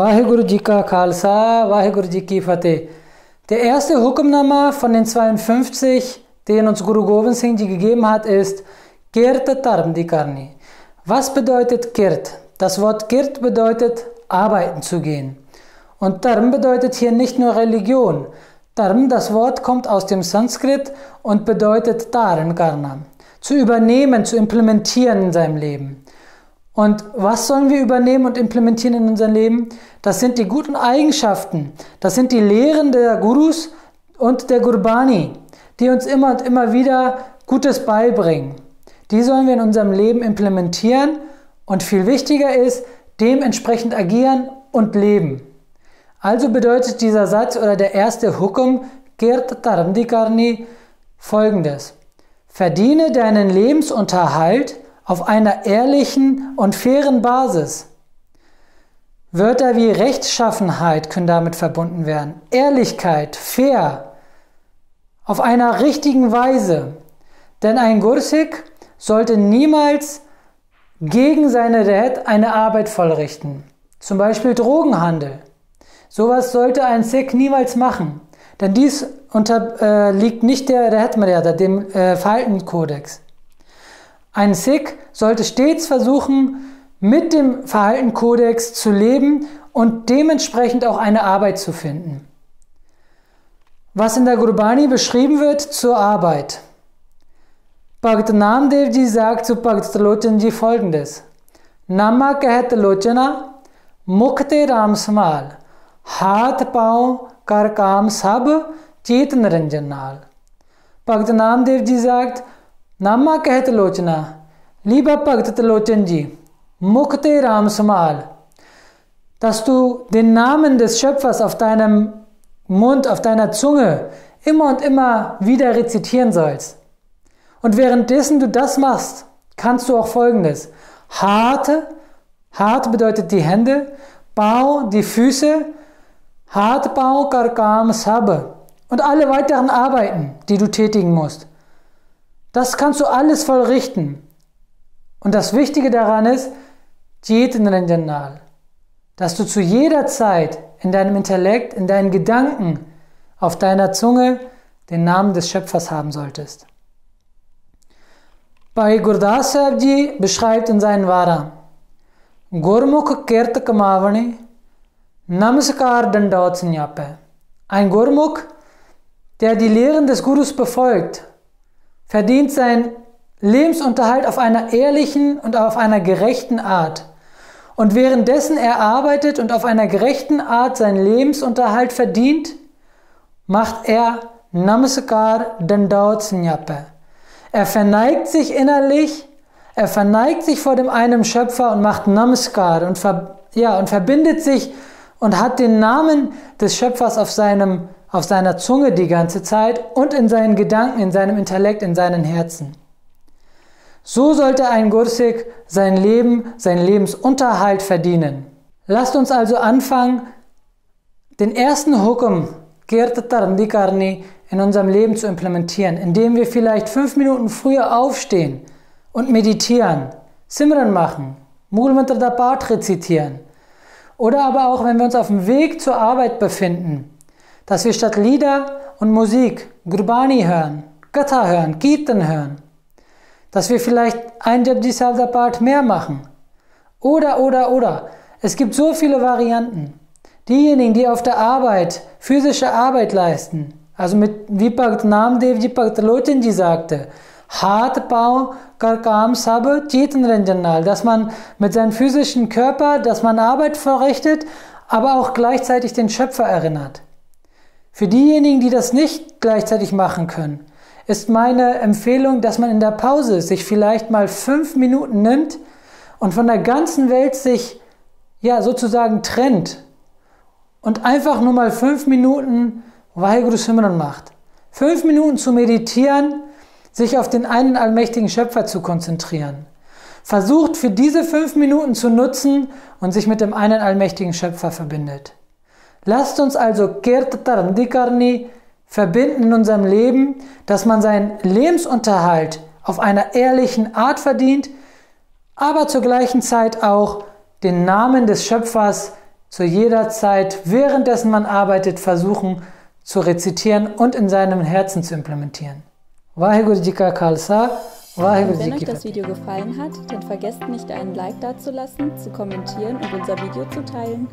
Vaheguru Ji ka Khalsa, Vaheguru Ji ki Fateh. Der erste Hukumnama von den 52, den uns Guru Gobind Singh Ji gegeben hat, ist Kirt Tarm di Karni. Was bedeutet Kirt? Das Wort Kirt bedeutet arbeiten zu gehen. Und Dharm bedeutet hier nicht nur Religion. Dharm, das Wort kommt aus dem Sanskrit und bedeutet Dharan Karna. Zu übernehmen, zu implementieren in seinem Leben. Und was sollen wir übernehmen und implementieren in unser Leben? Das sind die guten Eigenschaften. Das sind die Lehren der Gurus und der Gurbani, die uns immer und immer wieder Gutes beibringen. Die sollen wir in unserem Leben implementieren und viel wichtiger ist, dementsprechend agieren und leben. Also bedeutet dieser Satz oder der erste Hukum Kirt Tarmdikarni folgendes. Verdiene deinen Lebensunterhalt auf einer ehrlichen und fairen Basis. Wörter wie Rechtschaffenheit können damit verbunden werden. Ehrlichkeit, fair, auf einer richtigen Weise. Denn ein Gursik sollte niemals gegen seine Red eine Arbeit vollrichten. Zum Beispiel Drogenhandel. Sowas sollte ein Sikh niemals machen. Denn dies unterliegt äh, nicht der Red Maryada, dem äh, Verhaltenskodex. Ein Sikh sollte stets versuchen, mit dem Verhaltenkodex zu leben und dementsprechend auch eine Arbeit zu finden. Was in der Gurbani beschrieben wird zur Arbeit. Bhakt Namdevji sagt zu Bhakt Lochanji folgendes. Nama kahat Lochana, Mukte Ram Smal, Haat Pau Kar Kam Sab, Chetan Ranjanal. Bhakt Namdevji sagt, Nama kahat Lochana, lieber Bhakt Lochanji, Mukte Ram Smal, dass du den Namen des Schöpfers auf deinem Mund, auf deiner Zunge immer und immer wieder rezitieren sollst. Und währenddessen du das machst, kannst du auch folgendes. Harte, hart bedeutet die Hände, Bau, die Füße, hart Bau, Karkam, Sabe und alle weiteren Arbeiten, die du tätigen musst. Das kannst du alles vollrichten. Und das Wichtige daran ist, dass du zu jeder Zeit in deinem Intellekt, in deinen Gedanken, auf deiner Zunge den Namen des Schöpfers haben solltest. Bhai Gurdas Ji beschreibt in seinen Vara, Gurmukh Kirt Kamavane, Namaskar Dandaut Sanyape. Ein Gurmukh, der die Lehren des Gurus befolgt, verdient seinen Lebensunterhalt auf einer ehrlichen und auf einer gerechten Art. Und währenddessen er arbeitet und auf einer gerechten Art seinen Lebensunterhalt verdient, macht er Namaskar Dandaut Sanyape. Er verneigt sich innerlich, er verneigt sich vor dem einen Schöpfer und macht Namaskar und, ver, ja, und verbindet sich und hat den Namen des Schöpfers auf, seinem, auf seiner Zunge die ganze Zeit und in seinen Gedanken, in seinem Intellekt, in seinen Herzen. So sollte ein Gursik sein Leben, seinen Lebensunterhalt verdienen. Lasst uns also anfangen, den ersten Hukum, Kirta Tarndikarni, in unserem Leben zu implementieren, indem wir vielleicht fünf Minuten früher aufstehen und meditieren, Simran machen, Mulmantra da Part rezitieren. Oder aber auch, wenn wir uns auf dem Weg zur Arbeit befinden, dass wir statt Lieder und Musik Gurbani hören, Katha hören, Kirtan hören. Dass wir vielleicht ein Japji Salda mehr machen. Oder, oder, oder. Es gibt so viele Varianten. Diejenigen, die auf der Arbeit physische Arbeit leisten, also mit, Bhakt Namdev Ji Bhakt Lochan Ji sagte, Hat Pau Karkam Sab Chetan dass man mit seinem physischen Körper, dass man Arbeit verrichtet, aber auch gleichzeitig den Schöpfer erinnert. Für diejenigen, die das nicht gleichzeitig machen können, ist meine Empfehlung, dass man in der Pause sich vielleicht mal fünf Minuten nimmt und von der ganzen Welt sich ja sozusagen trennt und einfach nur mal fünf Minuten Vaheguru Simran macht. Fünf Minuten zu meditieren, sich auf den einen allmächtigen Schöpfer zu konzentrieren. Versucht für diese fünf Minuten zu nutzen und sich mit dem einen allmächtigen Schöpfer verbindet. Lasst uns also Kirtarandikarni verbinden in unserem Leben, dass man seinen Lebensunterhalt auf einer ehrlichen Art verdient, aber zur gleichen Zeit auch den Namen des Schöpfers zu jeder Zeit, währenddessen man arbeitet, versuchen zu rezitieren und in seinem Herzen zu implementieren. Vaheguru Ji Ka Khalsa, Wenn euch das Video gefallen hat, dann vergesst nicht einen Like dazulassen, zu kommentieren und unser Video zu teilen.